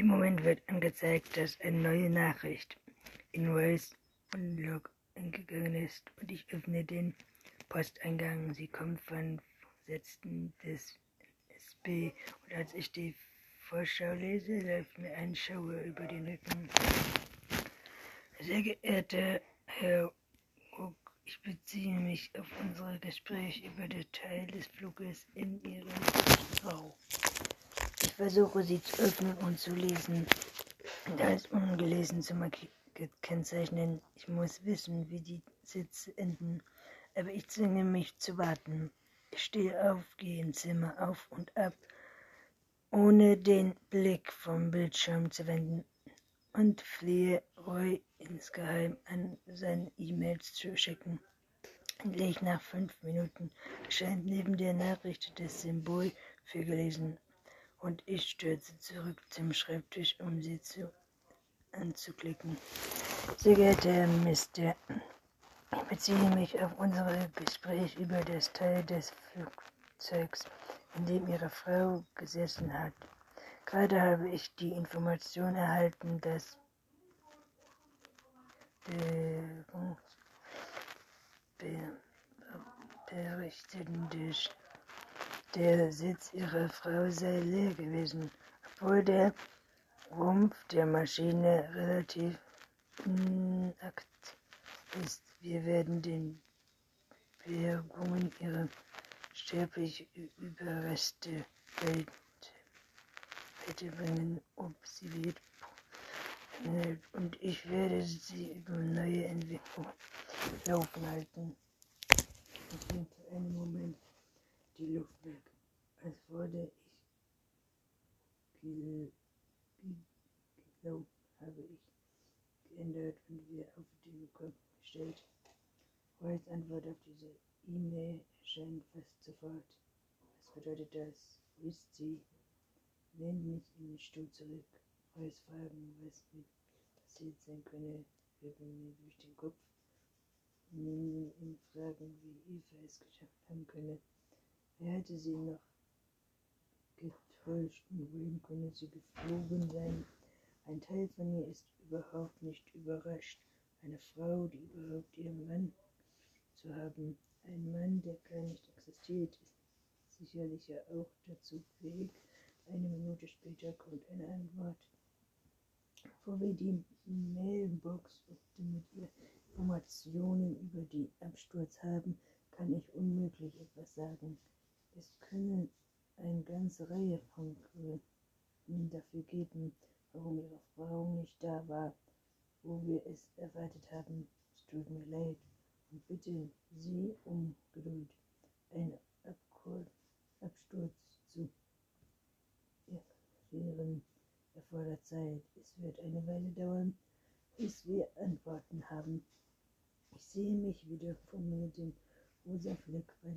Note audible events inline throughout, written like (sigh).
dem Moment wird angezeigt, dass eine neue Nachricht in Voice Unlock eingegangen ist und ich öffne den Posteingang. Sie kommt von Vorsitzenden des SB und als ich die Vorschau lese, läuft mir ein Schauer über den Rücken. Sehr geehrter Herr Ruck, ich beziehe mich auf unser Gespräch über Detail des Fluges in Ihrem Frau. Ich versuche sie zu öffnen und zu lesen, als ungelesen zu kennzeichnen. Ich muss wissen, wie die Sitze enden, aber ich zwinge mich zu warten. Ich stehe auf, gehe im Zimmer auf und ab, ohne den Blick vom Bildschirm zu wenden und flehe Roy insgeheim an, seine E-Mails zu schicken. Endlich nach fünf Minuten erscheint neben der Nachricht das Symbol für gelesen und ich stürze zurück zum Schreibtisch, um sie zu anzuklicken. Sehr geehrter Herr Mr. Ich beziehe mich auf unser Gespräch über das Teil des Flugzeugs, in dem Ihre Frau gesessen hat. Gerade habe ich die Information erhalten, dass berichtende der Sitz ihrer Frau sei leer gewesen, obwohl der Rumpf der Maschine relativ inakt ist. Wir werden den Bergungen ihrer sterblichen Überreste Welt bringen, ob sie wird. Und ich werde sie über neue Entwicklungen laufen halten. Ich für einen Moment die Luft weg, als wurde ich geglaubt, habe ich geändert und wir auf den Kopf gestellt. Roys Antwort auf diese E-Mail erscheint fast sofort. Was bedeutet das? Wo ist sie? Lehnt mich in den Stuhl zurück. Roys Fragen, was mit passiert sein könne, wirken mir durch den Kopf. Ihn Fragen, wie Eva es geschafft haben könne, Wer hätte sie noch getäuscht und wohin konnte sie geflogen sein? Ein Teil von mir ist überhaupt nicht überrascht. Eine Frau, die überhaupt ihren Mann zu haben. Ein Mann, der gar nicht existiert, ist sicherlich ja auch dazu fähig. Eine Minute später kommt eine Antwort. Bevor wir die Mailbox mit Informationen über die Absturz haben, kann ich unmöglich etwas sagen. Es können eine ganze Reihe von Gründen dafür geben, warum Ihre Frau nicht da war, wo wir es erwartet haben. Es tut mir leid und bitte Sie um Geduld. Ein Absturz zu erklären erfordert Zeit. Es wird eine Weile dauern, bis wir Antworten haben. Ich sehe mich wieder vor mir den rosa Fleck bei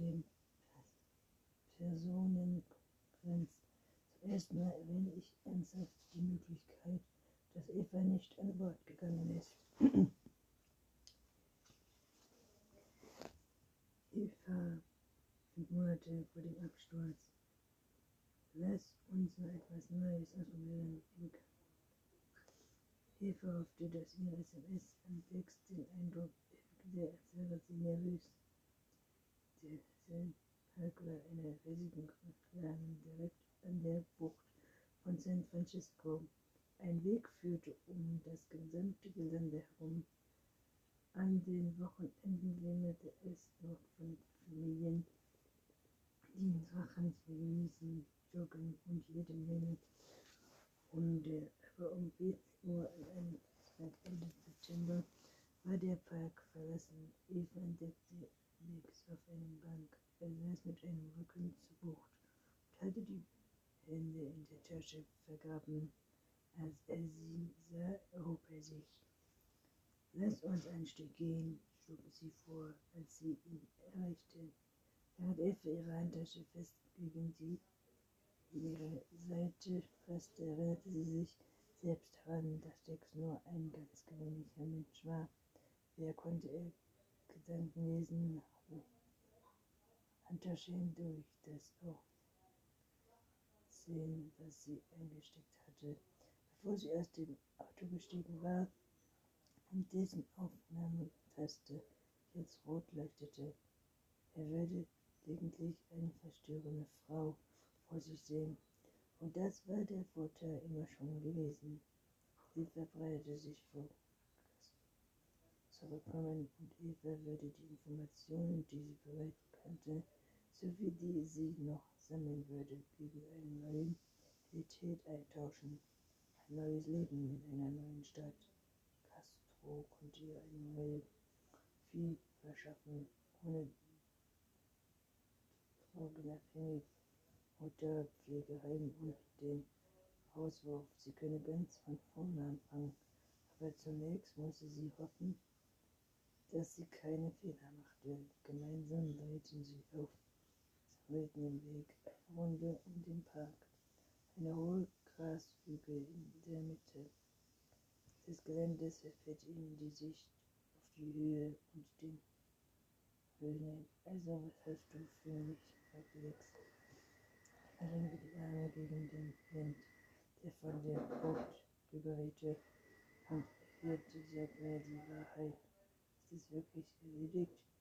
dem Personenkonferenz. Zuerst mal erwähne ich ernsthaft die Möglichkeit, dass Eva nicht an Bord gegangen ist. (clears throat) Eva, fünf Monate vor dem Absturz. Lass uns mal etwas Neues ausprobieren. Eva hoffte, dass ihr SMS Text den Eindruck erweckte, als wäre sie nervös. Der Hagler einer riesigen Konzern direkt an der Bucht von San Francisco. Ein Weg führte um das gesamte Gelände herum. An den Wochenenden wimmelte es noch von Familien, die ins Wachens genießen, joggen und jede Menge Hunde. Aber um 14 Uhr einem Ende September war der Park verlassen. Eva entdeckte nichts auf einem Bank. Er saß mit einem Rücken zur Bucht und hatte die Hände in der Tasche vergraben. Als er sie sah, erhob er sich. Lass uns ein Stück gehen, schlug sie vor, als sie ihn erreichte. Während er für ihre Handtasche fest gegen die ihre Seite fasste, erinnerte sie sich selbst daran, dass Dex nur ein ganz gewöhnlicher Mensch war. Wer konnte er Gedanken lesen, Handtasche hindurch, das auch sehen, was sie eingesteckt hatte. bevor sie aus dem Auto gestiegen war und dessen Aufnahmetaste jetzt rot leuchtete. Er würde gelegentlich eine verstörende Frau vor sich sehen. Und das war der Vorteil immer schon gewesen. Sie verbreitete sich vor zurückkommen und Eva würde die Informationen, die sie bereits kannte, sowie die sie noch sammeln würde, gegen eine neue Identität eintauschen. Ein neues Leben in einer neuen Stadt. Castro konnte ihr eine neue Vieh verschaffen, ohne drogenabhängig oder Pflegeheim und den Auswurf. Sie könne ganz von vorne anfangen, aber zunächst musste sie hoffen, dass sie keine Fehler machte. Leiten sie auf den Weg eine Runde um den Park. Eine hohe Grashügel in der Mitte des Geländes erfährt ihnen die Sicht auf die Höhe und den Höhen. Also, was hast du für mich, fragte Lex. Er lenkte die Arme gegen den Wind, der von der Bucht rüberwehte, und hörte, sag mir die Wahrheit. Ist es wirklich erledigt?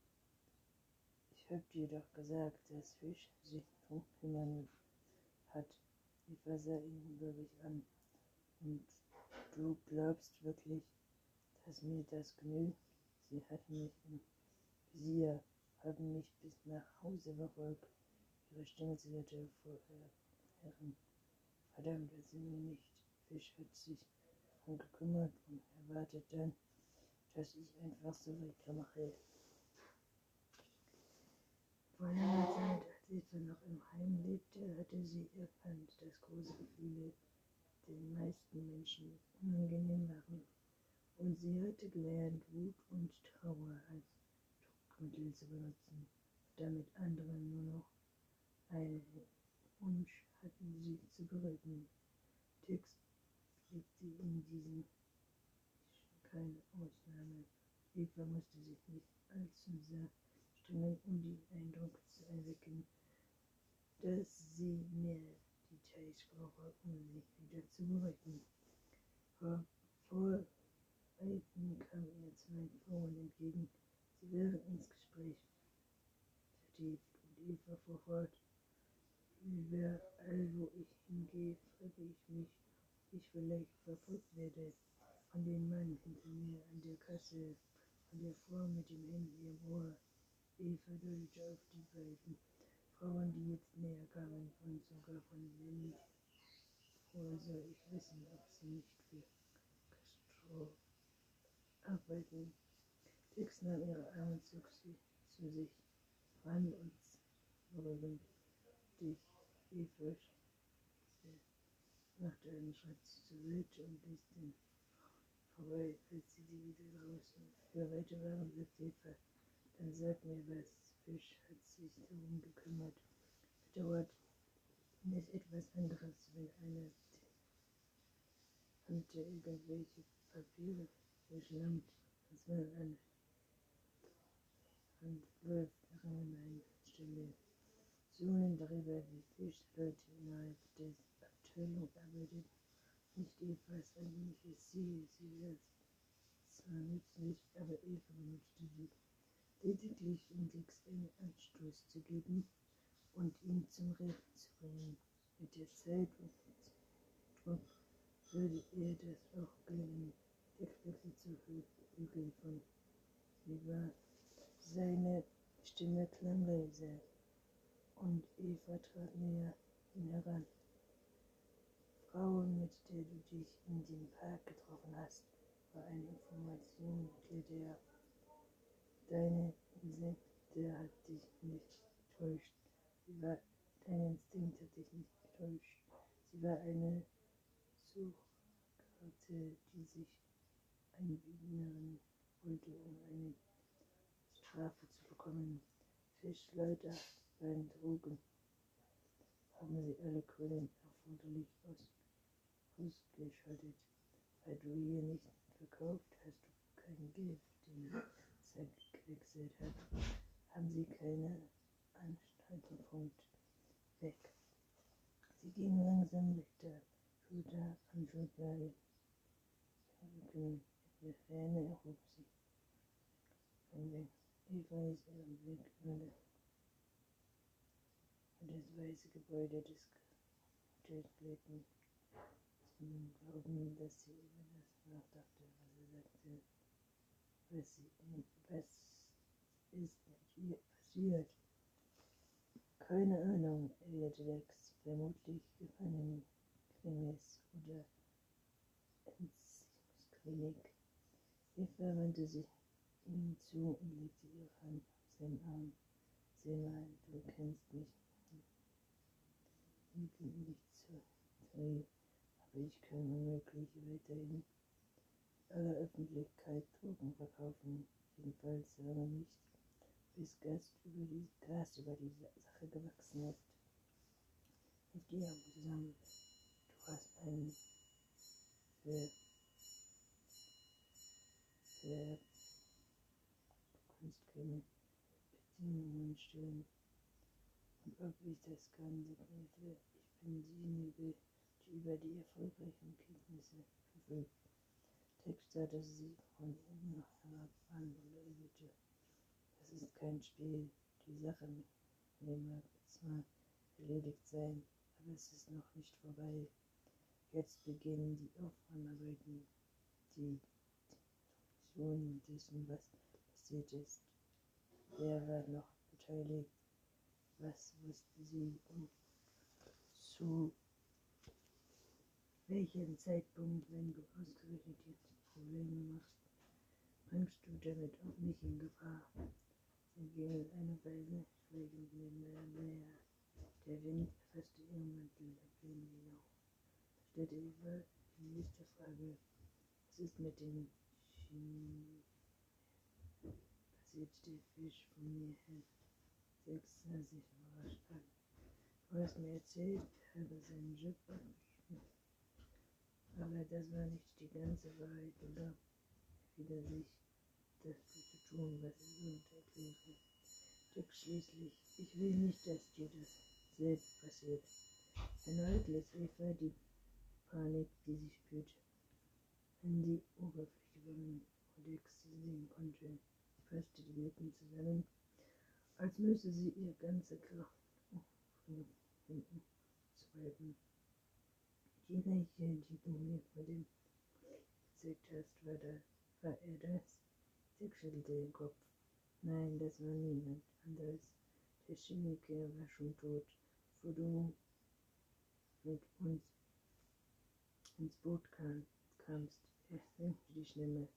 Ich hab dir doch gesagt, dass Fisch sich drum kümmern hat. Eva sah ihn ungläubig an. Und du glaubst wirklich, dass mir das genügt? Sie hatten mich im Visier, haben mich bis nach Hause verfolgt. Ihre Stimme zitterte vor Herren. Verdammt, sind wir nicht. Fisch hat sich darum gekümmert und erwartet dann, dass ich einfach so weitermache. Langer Zeit, als Eva noch im Heim lebte, hatte sie erkannt, dass große Gefühle den meisten Menschen unangenehm waren. Und sie hatte gelernt, Wut und Trauer als Druckmittel zu benutzen, damit andere nur noch einen Wunsch hatten, sie zu beruhigen. Tix pflegte in diesen keine Ausnahme. Eva musste sich nicht allzu sehr strengen, um den Eindruck zu erwecken, dass sie mehr Details brauche, um sich wieder zu beruhigen. Vor, vor kam ihr zwei Frauen entgegen. Sie waren ins Gespräch vertieft und Eva fuhr fort. Überall, wo ich hingehe, frage ich mich, ob ich vielleicht verfolgt werde von dem Mann hinter mir an der Kasse, von der Frau mit dem Handy im Ohr. Eva deutete auf die beiden Frauen, die jetzt näher kamen, und sogar von Lilly. Woher soll ich wissen, ob sie nicht für Castro arbeiten? Dix nahm ihre Arme, zog sie zu sich ran und beruhigend dich, Eva machte einen Schritt zur Seite und ließ den vorbei, als sie die wieder draußen für weiter waren, sagte Eva, dann sag mir was, Fisch hat sich darum gekümmert, bedauert ist etwas anderes, wenn eine Tante irgendwelche Papiere verschlammt, als man an läuft nach einer Stelle. Zonen darüber, wie Fischleute innerhalb des Abteilung arbeitet, nicht Evas eigentliches Ziel. Sie wäre zwar nützlich, aber Eva benutzte sie lediglich, Dix einen Anstoß zu geben und ihn zum Reden zu bringen. Mit der Zeit und würde ihr das auch gelingen. Dix wechselte zu Hügel von war. Seine Stimme klang leise und Eva trat näher ihn heran. Frau, mit der du dich in dem Park getroffen hast, war eine Information, erklärte er. Deine Instinkt, der hat dich nicht getäuscht. Sie war, dein Instinkt hat dich nicht getäuscht. Sie war eine Suchkarte, die sich einbinden wollte, um eine Strafe zu bekommen. Fischleute beim Drogen haben sie alle Quellen erforderlich aus ausgeschaltet. Weil du hier nicht verkauft, hast du kein Geld, gewechselt hat, haben sie keine Anstaltenpunkt weg. Sie ging langsam Richter Hüter an Schuldlage. In der Ferne erhob sie von weg. Eva ist ihren Blick das weiße Gebäude des Hotels glitten. Zum Glauben, dass sie über das nachdachte, was er sagte, was, sie, was ist mit ihr passiert. Keine Ahnung, erwiderte Lex, vermutlich gefangen, Gefängnis oder Entziehungsklinik. Eva wandte sich ihm zu und legte ihre Hand auf seinen Arm. Sieh mal, du kennst mich liegen nicht zu drehen, aber ich kann unmöglich weiterhin aller Öffentlichkeit Drogen verkaufen, jedenfalls solange nicht, bis Gast über die, Gast über die Sache gewachsen ist. Mit dir zusammen, du hast einen für, für, du kannst keine Bedingungen stellen. Und ob ich das kann, signierte, ich bin diejenige, die über die erfolgreichen Kenntnisse verfügt. Text starrte sie von oben nach herab an das ist kein Spiel. Die Sache mit mag zwar erledigt sein, aber es ist noch nicht vorbei. Jetzt beginnen die Aufräumarbeiten, die Definition dessen, was passiert ist. Wer war noch beteiligt? Was wussten Sie und zu welchem Zeitpunkt, wenn du ausgerechnet jetzt Probleme machst, bringst du damit auch mich in Gefahr? Ging eine Weile schweigend nebeneinander näher. Der Wind erfasste ihren Mantel ein hinauf. Da stellte Eva die nächste Frage. Was ist mit den Chemien? Passiert der Fisch von mir her? Sechs sah sich überrascht an. Du hast mir erzählt, er habe seinen Job abgegeben. Aber das war nicht die ganze Wahrheit, oder? Wieder sich, das zu tun, was sonst erkläre. Dick schließlich, ich will nicht, dass dir das selbst passiert. Erneut lässt Eva die Panik, die sie spürte, an die Oberfläche wandern, wo Dick sie sehen konnte. Sie fasste die Lippen zusammen als müsse sie ihr ganze Kraft aufwenden zu halten. Die Leiche, die du mir vor dem gezeigt hast, war, da, war er das? Sie schüttelte den Kopf. Nein, das war niemand anderes. Der Chemiker war schon tot, bevor du mit uns ins Boot kam, kamst. Er senkte die Stimme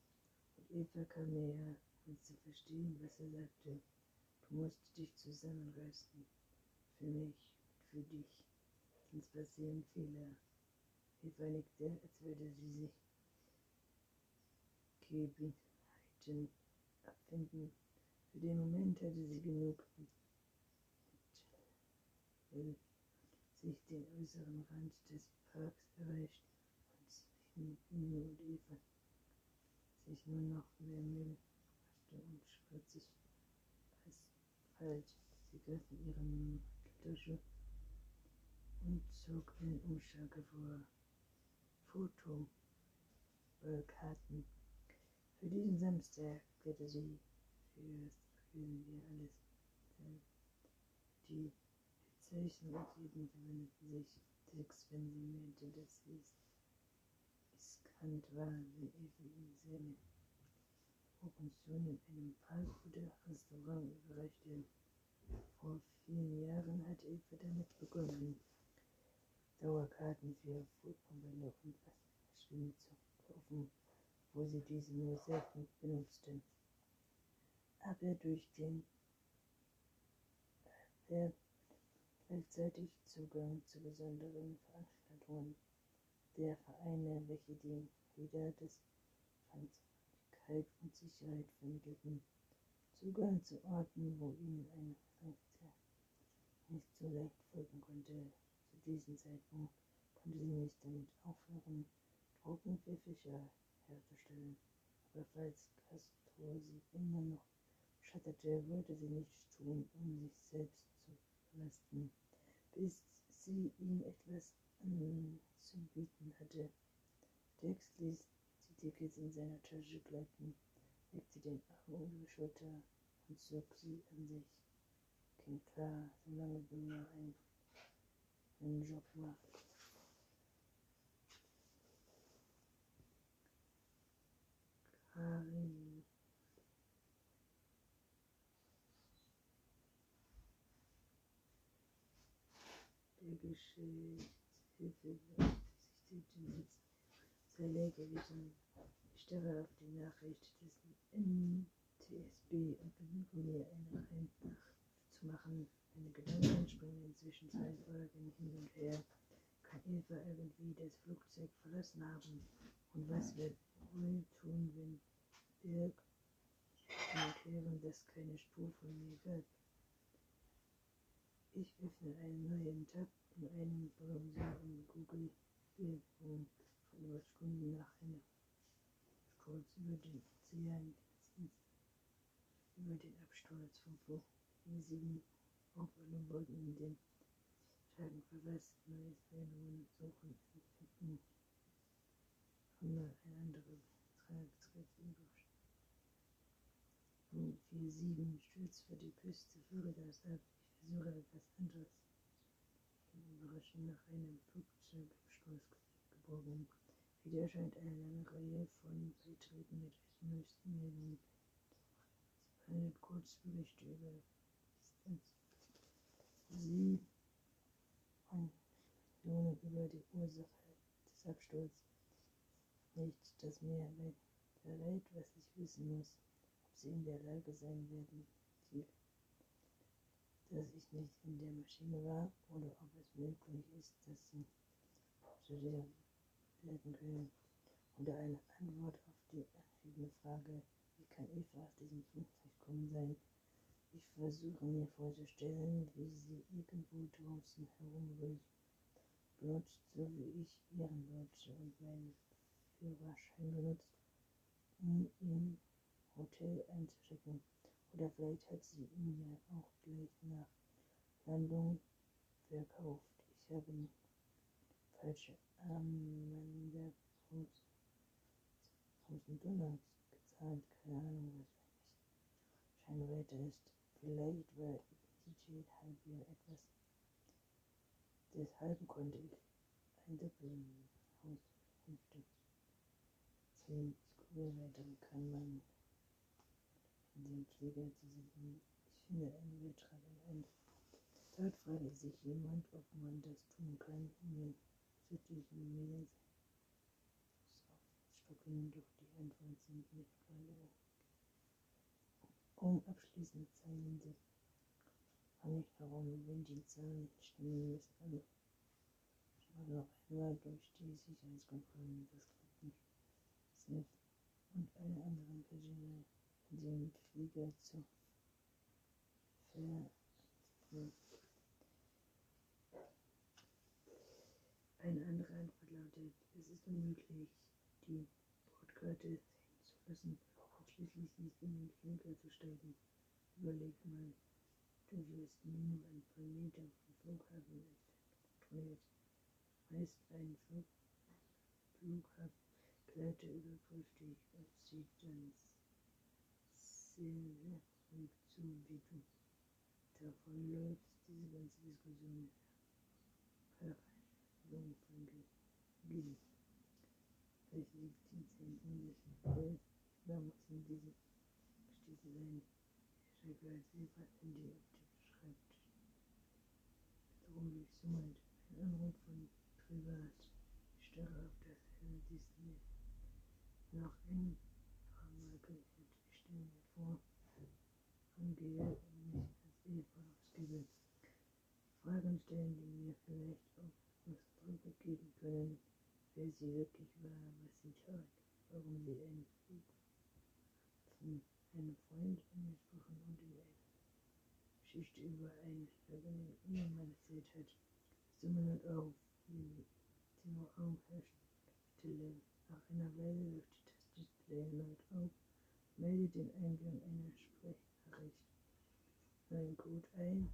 und Eva kam näher, um zu verstehen, was er sagte. Du musst dich zusammenreißen. Für mich und für dich. Sonst passieren Fehler. Eva nickte, als würde sie sich Gegebenheiten abfinden. Für den Moment hatte sie genug mit, mit sich den äußeren Rand des Parks erreicht und Mino und Eva sich nur noch mehr Müll waschte und schmutzig Halt, sie griff in ihre Manteltasche und zog einen Umschlag hervor. Fotokarten. Für diesen Samstag bitte sie für fühlen wir alles. Die Zeichen und Lieben verwendeten sich Text, wenn sie meinte, sie es riskant war, wenn Eva ihn sähe. Promotion in einem Park oder Restaurant überreichte. Vor vielen Jahren hatte Eva damit begonnen, Dauerkarten für Fußballbälle und Waschmaschinen zu kaufen, wo sie diese nur selten benutzte. Aber durch den äh, gleichzeitig Zugang zu besonderen Veranstaltungen der Vereine, welche die Lieder des Sicherheit und Sicherheit vermittelten. Zugang zu Orten, wo ihnen eine Sanktion nicht so leicht folgen konnte. Zu diesem Zeitpunkt konnte sie nicht damit aufhören, Drogen für Fischer herzustellen. Aber falls Castro sie immer noch schatterte, wollte sie nichts tun, um sich selbst zu belasten, bis sie ihm etwas anzubieten hatte, Dex ließ die Tickets in seiner Tasche gleiten, legte den Arm um ihre Schulter und zog sie an sich. Klingt klar, solange du nur einen Job machst. Der Geschichtshilfe sich den Sitz Zelle gewesen. Ich starre auf die Nachricht des NTSB und versuche mir eine Einnacht zu machen. Meine Gedanken springen inzwischen zwei Folgen hin und her. Eva irgendwie das Flugzeug verlassen haben? Und was wird wohl tun, wenn Birg erklären, dass keine Spur von mir wird? Ich öffne einen neuen Tab in einem Browser und google Birg von Stunden nach einer Sturz über den Ozean über den Absturz von Fluch 7 auf einem Boden in den Tagen verweist, neue Meldungen suchen, einmal ein anderer Betrag tritt in 4-7 stürzt vor die Küste Floridas ab. Ich versuche etwas anderes. Ich bin überraschend nach einem Flugzeugabsturz geborgen. Wieder erscheint eine lange Reihe von Beiträgen mit neuesten Meldungen. Behandelt Kurzberichte über Sie und nun über die Ursache des Absturzes. Nichts, das mir verrät, was ich wissen muss, ob sie in der Lage sein werden, die, dass ich nicht in der Maschine war oder ob es möglich ist, dass sie Passagier werden können. Oder eine Antwort auf die anschließende Frage, wie kann Eva aus diesem Flugzeug kommen sein? Ich versuche mir vorzustellen, wie sie irgendwo draußen benutzt, so wie ich ihren Deutsche und meinen Führerschein benutzt, um im Hotel einzuchecken. Oder vielleicht hat sie ihn ja auch gleich nach Landung verkauft. Ich habe falsche Amanda tausend Dollar gezahlt, keine Ahnung, was Scheinweite ist. Vielleicht war DJ Halbier etwas. Deshalb konnte ich ein Doppelhaus fünfte. Zehn Skurrilweiteren kann man in den Flieger zusammen. Ich finde einen Beitrag in ein. Dort frage sich jemand, ob man das tun kann, um südlichen Medien stocken durch die Antwort sind nicht gerade um abschließende Zeilen sind. Frage ich herum, wenn die Zahlen stimmen müssen. Mache noch einmal durch die Sicherheitskontrollen, das klappt nicht. Smith und alle anderen Passagiere in dem Flieger zu ver Eine andere Antwort lautet, es ist unmöglich, die Bordkarte sehen zu lassen und schließlich nicht in den Flieger zu steigen. Überleg mal, du wirst nur ein paar Meter vom Flughafen kontrolliert. Meist ein Flug Flughafengleiter überprüft dich und sieht dann sehr zu, wie du davon läufst. Diese ganze Diskussion Jung von Gilly. Vielleicht liegt zehn englischen Quellen. Da mussten diese Geschichte sein. Ich schreibe als Eva Handy auf dem Schreibtisch. Darum wie ich so meinte. Ein Anruf von Privat. Ich starre auf das helle Disney. Nach innen Fahrmarke ich stelle mir vor, und mich als Eva ausgebe. Fragen stellen, die mir vielleicht auch Ausdrücke geben können, wer sie wirklich war, was sie tat, warum sie einen Flug von einem Freund angesprochen und eine Geschichte über einen vergangenen Ehemann erzählt hat. Hört auf, die Raum herrscht Stille. Nach einer Weile läuft das Display erneut auf, meldet den Eingang einer Sprechnachricht. Neuen Code ein,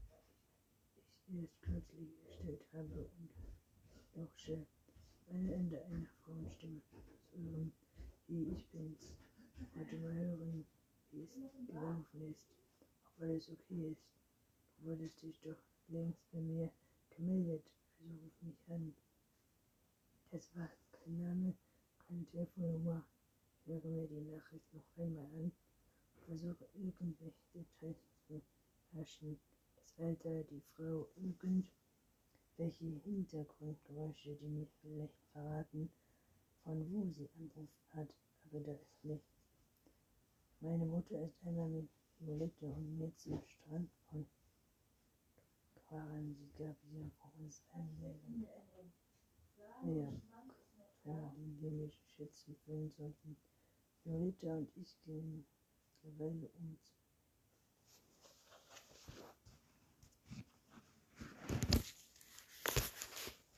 ich erst kürzlich erstellt habe und Lausche eine Ende eine Frauenstimme zu hören, wie ich bin's. Wollte mal hören, es gelaufen ist, ob alles okay ist. Du wolltest dich doch längst bei mir gemeldet, also ruf mich an. Das war kein Name, keine Telefonnummer. Ich höre mir die Nachricht noch einmal an und versuche irgendwelche Details zu herrschen. Das Alter, die Frau, irgendwelche Hintergrundgeräusche, die mir vielleicht verraten, von wo sie angerufen hat, aber da ist nichts. Meine Mutter ist einmal mit Violette und mir zum Strand von gefahren. Sie gab ihr uns ein ja, ja, den dänischen Schätzen füllen sollten. Violetta und ich gingen eine Weile um zu